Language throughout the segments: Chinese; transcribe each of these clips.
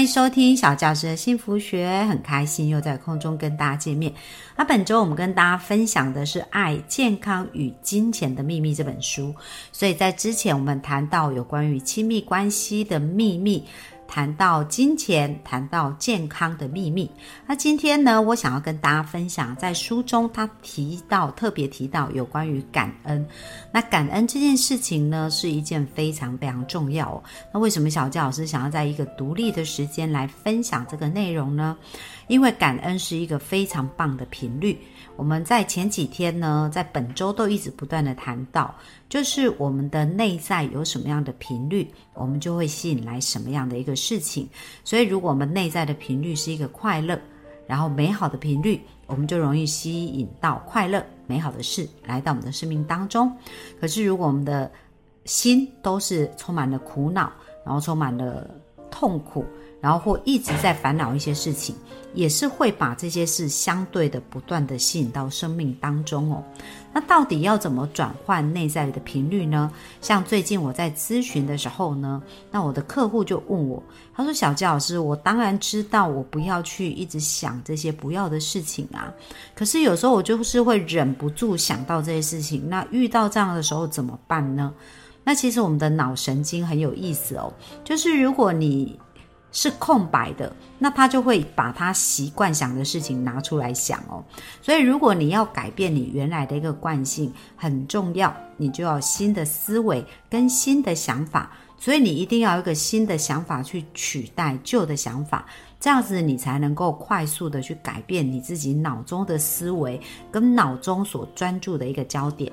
欢迎收听小教师的幸福学，很开心又在空中跟大家见面。那本周我们跟大家分享的是《爱、健康与金钱的秘密》这本书，所以在之前我们谈到有关于亲密关系的秘密。谈到金钱，谈到健康的秘密。那今天呢，我想要跟大家分享，在书中他提到，特别提到有关于感恩。那感恩这件事情呢，是一件非常非常重要。那为什么小教老师想要在一个独立的时间来分享这个内容呢？因为感恩是一个非常棒的频率。我们在前几天呢，在本周都一直不断的谈到，就是我们的内在有什么样的频率，我们就会吸引来什么样的一个事情。所以，如果我们内在的频率是一个快乐，然后美好的频率，我们就容易吸引到快乐、美好的事来到我们的生命当中。可是，如果我们的心都是充满了苦恼，然后充满了痛苦。然后或一直在烦恼一些事情，也是会把这些事相对的不断的吸引到生命当中哦。那到底要怎么转换内在的频率呢？像最近我在咨询的时候呢，那我的客户就问我，他说：“小教老师，我当然知道我不要去一直想这些不要的事情啊，可是有时候我就是会忍不住想到这些事情。那遇到这样的时候怎么办呢？那其实我们的脑神经很有意思哦，就是如果你。是空白的，那他就会把他习惯想的事情拿出来想哦。所以，如果你要改变你原来的一个惯性，很重要，你就要新的思维跟新的想法。所以，你一定要有一个新的想法去取代旧的想法，这样子你才能够快速的去改变你自己脑中的思维跟脑中所专注的一个焦点。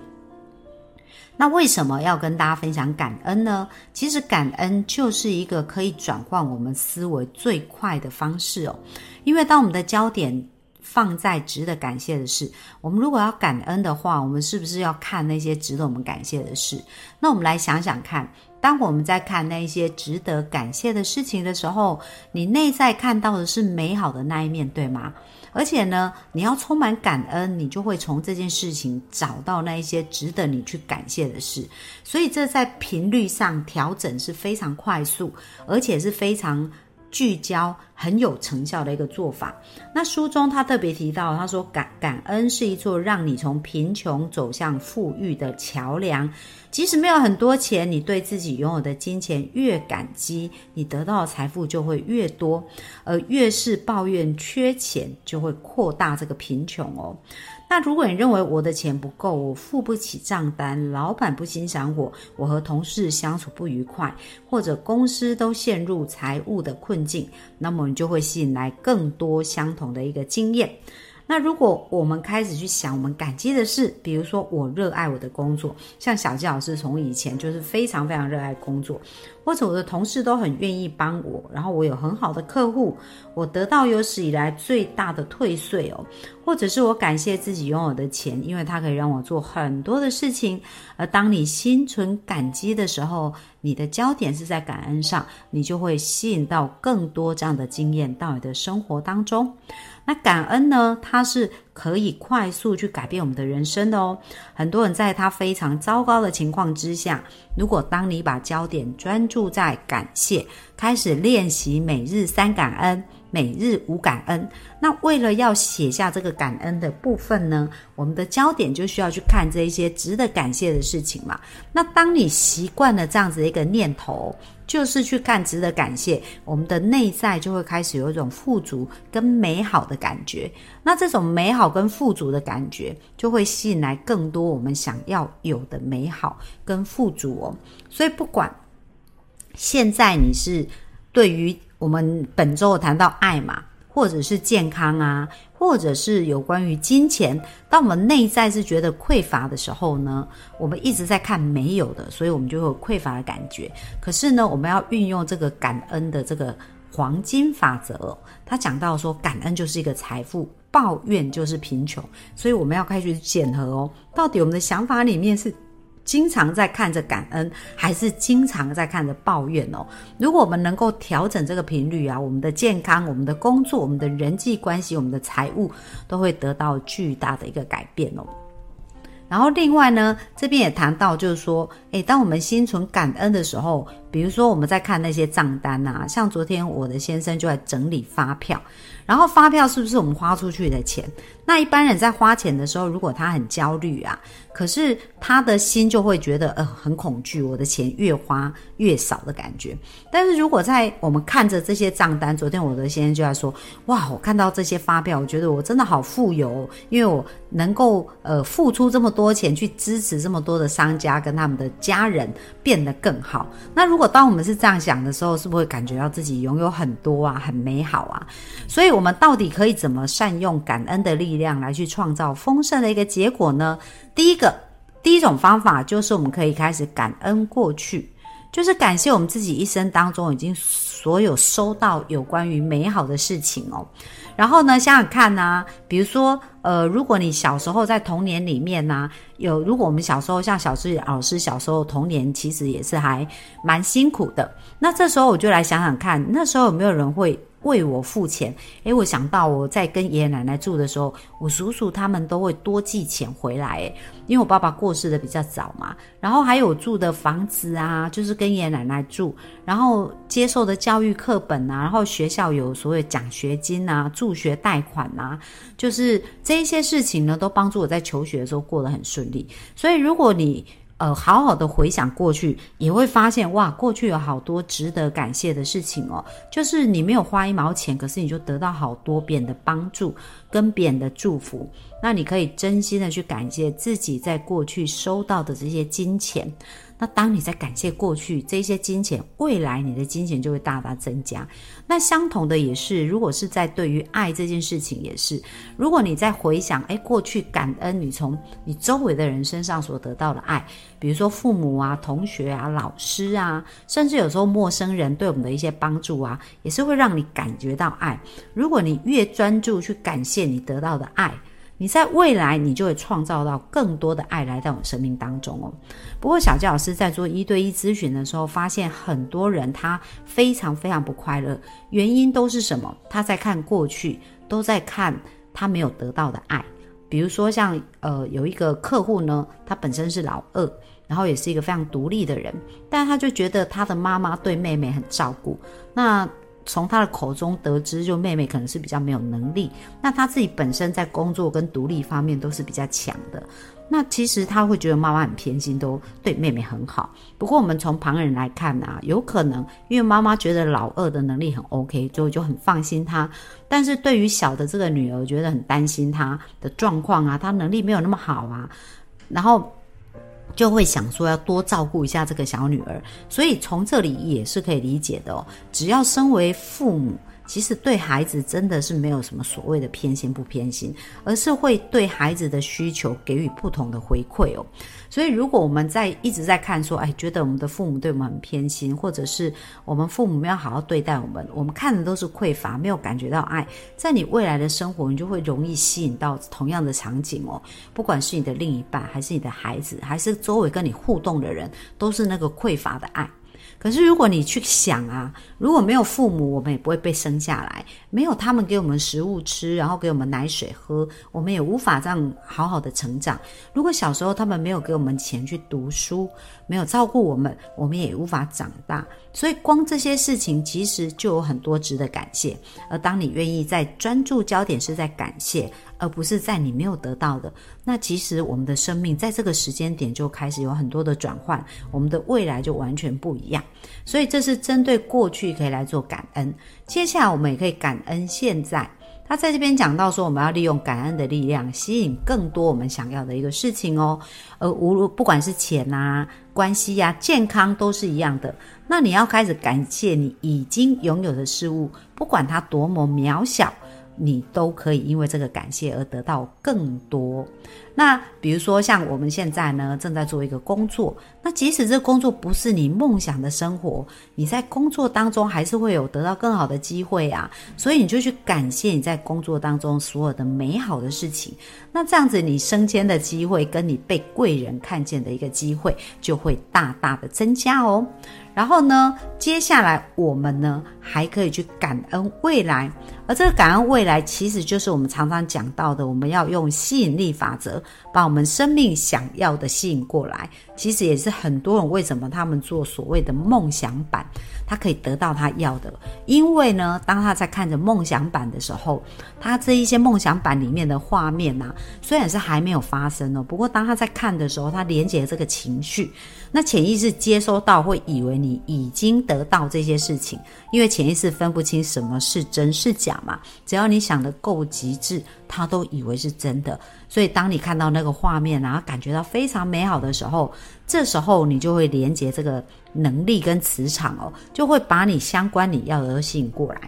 那为什么要跟大家分享感恩呢？其实感恩就是一个可以转换我们思维最快的方式哦。因为当我们的焦点放在值得感谢的事，我们如果要感恩的话，我们是不是要看那些值得我们感谢的事？那我们来想想看，当我们在看那一些值得感谢的事情的时候，你内在看到的是美好的那一面，对吗？而且呢，你要充满感恩，你就会从这件事情找到那一些值得你去感谢的事。所以这在频率上调整是非常快速，而且是非常聚焦、很有成效的一个做法。那书中他特别提到，他说感感恩是一座让你从贫穷走向富裕的桥梁。即使没有很多钱，你对自己拥有的金钱越感激，你得到的财富就会越多；而越是抱怨缺钱，就会扩大这个贫穷哦。那如果你认为我的钱不够，我付不起账单，老板不欣赏我，我和同事相处不愉快，或者公司都陷入财务的困境，那么你就会吸引来更多相同的一个经验。那如果我们开始去想我们感激的事，比如说我热爱我的工作，像小季老师从以前就是非常非常热爱工作，或者我的同事都很愿意帮我，然后我有很好的客户，我得到有史以来最大的退税哦，或者是我感谢自己拥有的钱，因为它可以让我做很多的事情。而当你心存感激的时候，你的焦点是在感恩上，你就会吸引到更多这样的经验到你的生活当中。那感恩呢？它是可以快速去改变我们的人生的哦。很多人在他非常糟糕的情况之下，如果当你把焦点专注在感谢，开始练习每日三感恩。每日五感恩，那为了要写下这个感恩的部分呢，我们的焦点就需要去看这一些值得感谢的事情嘛。那当你习惯了这样子的一个念头，就是去看值得感谢，我们的内在就会开始有一种富足跟美好的感觉。那这种美好跟富足的感觉，就会吸引来更多我们想要有的美好跟富足哦。所以不管现在你是对于。我们本周谈到爱嘛，或者是健康啊，或者是有关于金钱。当我们内在是觉得匮乏的时候呢，我们一直在看没有的，所以我们就会有匮乏的感觉。可是呢，我们要运用这个感恩的这个黄金法则，他讲到说，感恩就是一个财富，抱怨就是贫穷，所以我们要开始检核哦，到底我们的想法里面是经常在看着感恩，还是经常在看着抱怨哦？如果我们能够调整这个频率啊，我们的健康、我们的工作、我们的人际关系、我们的财务，都会得到巨大的一个改变哦。然后另外呢，这边也谈到，就是说，诶，当我们心存感恩的时候，比如说我们在看那些账单啊，像昨天我的先生就在整理发票，然后发票是不是我们花出去的钱？那一般人在花钱的时候，如果他很焦虑啊，可是他的心就会觉得呃很恐惧，我的钱越花越少的感觉。但是如果在我们看着这些账单，昨天我的先生就在说，哇，我看到这些发票，我觉得我真的好富有，因为我能够呃付出这么多钱去支持这么多的商家跟他们的家人变得更好。那如如果当我们是这样想的时候，是不是会感觉到自己拥有很多啊，很美好啊？所以，我们到底可以怎么善用感恩的力量来去创造丰盛的一个结果呢？第一个，第一种方法就是我们可以开始感恩过去。就是感谢我们自己一生当中已经所有收到有关于美好的事情哦。然后呢，想想看呢，比如说，呃，如果你小时候在童年里面呢，有如果我们小时候像小智老师小时候童年其实也是还蛮辛苦的，那这时候我就来想想看，那时候有没有人会？为我付钱，诶，我想到我在跟爷爷奶奶住的时候，我叔叔他们都会多寄钱回来，诶，因为我爸爸过世的比较早嘛。然后还有住的房子啊，就是跟爷爷奶奶住，然后接受的教育课本啊，然后学校有所谓奖学金啊、助学贷款啊，就是这一些事情呢，都帮助我在求学的时候过得很顺利。所以如果你呃，好好的回想过去，也会发现哇，过去有好多值得感谢的事情哦。就是你没有花一毛钱，可是你就得到好多别人的帮助跟别人的祝福。那你可以真心的去感谢自己在过去收到的这些金钱。那当你在感谢过去这些金钱，未来你的金钱就会大大增加。那相同的也是，如果是在对于爱这件事情也是，如果你在回想，哎，过去感恩你从你周围的人身上所得到的爱，比如说父母啊、同学啊、老师啊，甚至有时候陌生人对我们的一些帮助啊，也是会让你感觉到爱。如果你越专注去感谢你得到的爱。你在未来，你就会创造到更多的爱来到你生命当中哦。不过，小教老师在做一对一咨询的时候，发现很多人他非常非常不快乐，原因都是什么？他在看过去，都在看他没有得到的爱。比如说，像呃有一个客户呢，他本身是老二，然后也是一个非常独立的人，但他就觉得他的妈妈对妹妹很照顾，那。从他的口中得知，就妹妹可能是比较没有能力，那他自己本身在工作跟独立方面都是比较强的。那其实他会觉得妈妈很偏心，都对妹妹很好。不过我们从旁人来看啊，有可能因为妈妈觉得老二的能力很 OK，就就很放心他。但是对于小的这个女儿，觉得很担心她的状况啊，她能力没有那么好啊，然后。就会想说要多照顾一下这个小女儿，所以从这里也是可以理解的哦。只要身为父母。其实对孩子真的是没有什么所谓的偏心不偏心，而是会对孩子的需求给予不同的回馈哦。所以如果我们在一直在看说，哎，觉得我们的父母对我们很偏心，或者是我们父母没有好好对待我们，我们看的都是匮乏，没有感觉到爱，在你未来的生活，你就会容易吸引到同样的场景哦。不管是你的另一半，还是你的孩子，还是周围跟你互动的人，都是那个匮乏的爱。可是，如果你去想啊，如果没有父母，我们也不会被生下来；没有他们给我们食物吃，然后给我们奶水喝，我们也无法这样好好的成长。如果小时候他们没有给我们钱去读书，没有照顾我们，我们也无法长大。所以，光这些事情其实就有很多值得感谢。而当你愿意在专注焦点是在感谢。而不是在你没有得到的，那其实我们的生命在这个时间点就开始有很多的转换，我们的未来就完全不一样。所以这是针对过去可以来做感恩，接下来我们也可以感恩现在。他在这边讲到说，我们要利用感恩的力量，吸引更多我们想要的一个事情哦。而无论不管是钱啊、关系呀、健康都是一样的。那你要开始感谢你已经拥有的事物，不管它多么渺小。你都可以因为这个感谢而得到更多。那比如说像我们现在呢，正在做一个工作，那即使这工作不是你梦想的生活，你在工作当中还是会有得到更好的机会啊。所以你就去感谢你在工作当中所有的美好的事情。那这样子，你升迁的机会跟你被贵人看见的一个机会就会大大的增加哦。然后呢，接下来我们呢还可以去感恩未来，而这个感恩未来其实就是我们常常讲到的，我们要用吸引力法则把我们生命想要的吸引过来。其实也是很多人为什么他们做所谓的梦想版，他可以得到他要的，因为呢，当他在看着梦想版的时候，他这一些梦想版里面的画面呐，虽然是还没有发生哦，不过当他在看的时候，他连接这个情绪。那潜意识接收到会以为你已经得到这些事情，因为潜意识分不清什么是真是假嘛。只要你想的够极致，他都以为是真的。所以当你看到那个画面，然后感觉到非常美好的时候，这时候你就会连接这个能力跟磁场哦，就会把你相关你要的都吸引过来。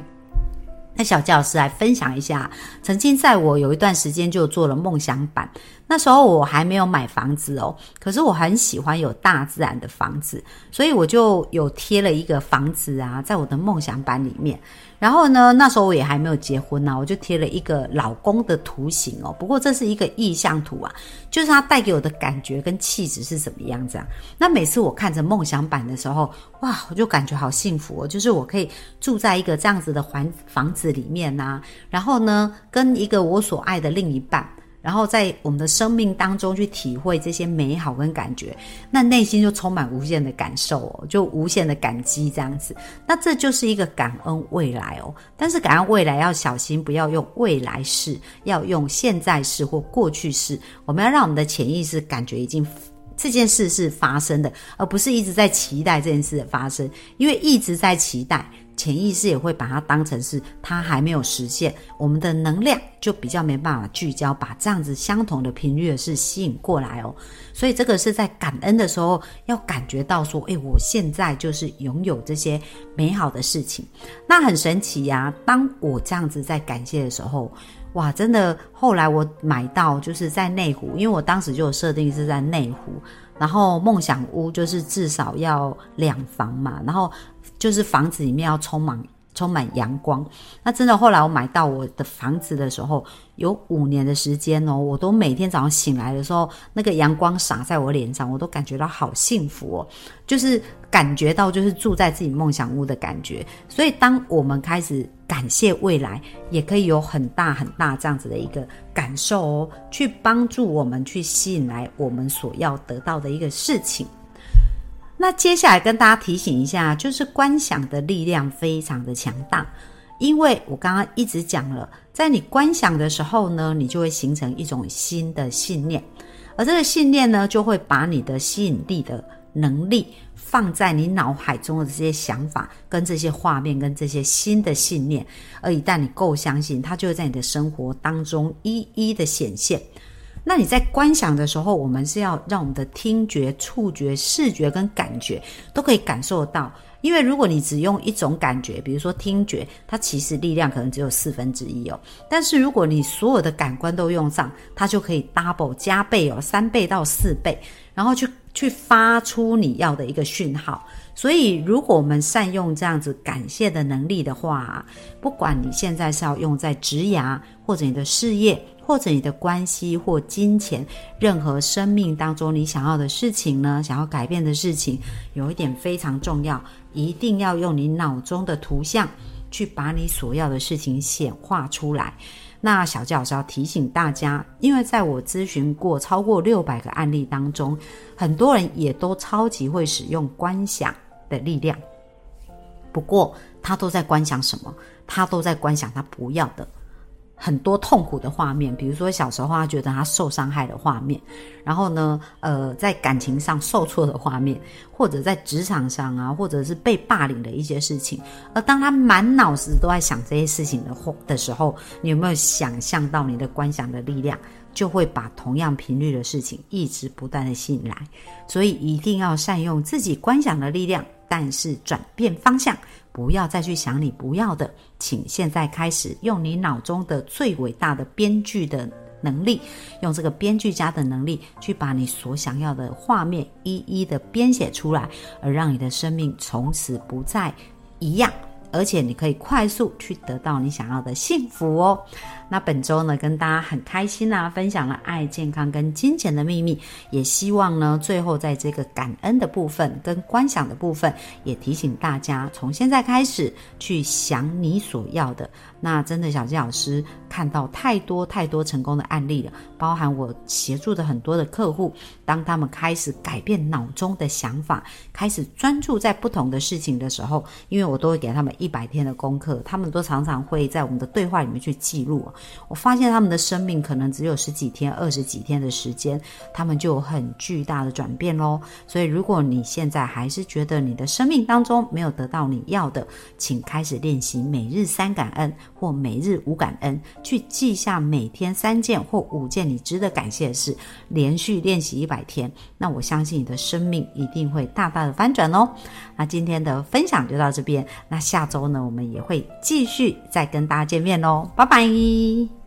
那小教师来分享一下，曾经在我有一段时间就做了梦想版。那时候我还没有买房子哦，可是我很喜欢有大自然的房子，所以我就有贴了一个房子啊，在我的梦想版里面。然后呢，那时候我也还没有结婚呢，我就贴了一个老公的图形哦。不过这是一个意象图啊，就是它带给我的感觉跟气质是什么样子啊？那每次我看着梦想版的时候，哇，我就感觉好幸福哦，就是我可以住在一个这样子的环房子里面呐，然后呢，跟一个我所爱的另一半。然后在我们的生命当中去体会这些美好跟感觉，那内心就充满无限的感受哦，就无限的感激这样子。那这就是一个感恩未来哦。但是感恩未来要小心，不要用未来式，要用现在式或过去式。我们要让我们的潜意识感觉已经这件事是发生的，而不是一直在期待这件事的发生，因为一直在期待。潜意识也会把它当成是它还没有实现，我们的能量就比较没办法聚焦，把这样子相同的频率的事吸引过来哦。所以这个是在感恩的时候要感觉到说，诶，我现在就是拥有这些美好的事情，那很神奇呀。当我这样子在感谢的时候，哇，真的，后来我买到就是在内湖，因为我当时就有设定是在内湖，然后梦想屋就是至少要两房嘛，然后。就是房子里面要充满充满阳光，那真的后来我买到我的房子的时候，有五年的时间哦，我都每天早上醒来的时候，那个阳光洒在我脸上，我都感觉到好幸福哦，就是感觉到就是住在自己梦想屋的感觉。所以当我们开始感谢未来，也可以有很大很大这样子的一个感受哦，去帮助我们去吸引来我们所要得到的一个事情。那接下来跟大家提醒一下，就是观想的力量非常的强大，因为我刚刚一直讲了，在你观想的时候呢，你就会形成一种新的信念，而这个信念呢，就会把你的吸引力的能力放在你脑海中的这些想法、跟这些画面、跟这些新的信念，而一旦你够相信，它就会在你的生活当中一一的显现。那你在观想的时候，我们是要让我们的听觉、触觉、视觉跟感觉都可以感受到。因为如果你只用一种感觉，比如说听觉，它其实力量可能只有四分之一哦。但是如果你所有的感官都用上，它就可以 double 加倍哦，三倍到四倍，然后去去发出你要的一个讯号。所以，如果我们善用这样子感谢的能力的话，不管你现在是要用在职涯，或者你的事业。或者你的关系或金钱，任何生命当中你想要的事情呢？想要改变的事情，有一点非常重要，一定要用你脑中的图像去把你所要的事情显化出来。那小教师要提醒大家，因为在我咨询过超过六百个案例当中，很多人也都超级会使用观想的力量，不过他都在观想什么？他都在观想他不要的。很多痛苦的画面，比如说小时候他觉得他受伤害的画面，然后呢，呃，在感情上受挫的画面，或者在职场上啊，或者是被霸凌的一些事情。而当他满脑子都在想这些事情的或的时候，你有没有想象到你的观想的力量，就会把同样频率的事情一直不断的吸引来？所以一定要善用自己观想的力量，但是转变方向，不要再去想你不要的，请现在开始用你脑中的最伟大的编剧的能力，用这个编剧家的能力，去把你所想要的画面一一的编写出来，而让你的生命从此不再一样。而且你可以快速去得到你想要的幸福哦。那本周呢，跟大家很开心啊，分享了爱、健康跟金钱的秘密。也希望呢，最后在这个感恩的部分跟观想的部分，也提醒大家，从现在开始去想你所要的。那真的，小鸡老师看到太多太多成功的案例了，包含我协助的很多的客户，当他们开始改变脑中的想法，开始专注在不同的事情的时候，因为我都会给他们一百天的功课，他们都常常会在我们的对话里面去记录。我发现他们的生命可能只有十几天、二十几天的时间，他们就有很巨大的转变喽。所以，如果你现在还是觉得你的生命当中没有得到你要的，请开始练习每日三感恩或每日五感恩，去记下每天三件或五件你值得感谢的事，连续练习一百天。那我相信你的生命一定会大大的翻转哦。那今天的分享就到这边，那下周呢，我们也会继续再跟大家见面哦。拜拜。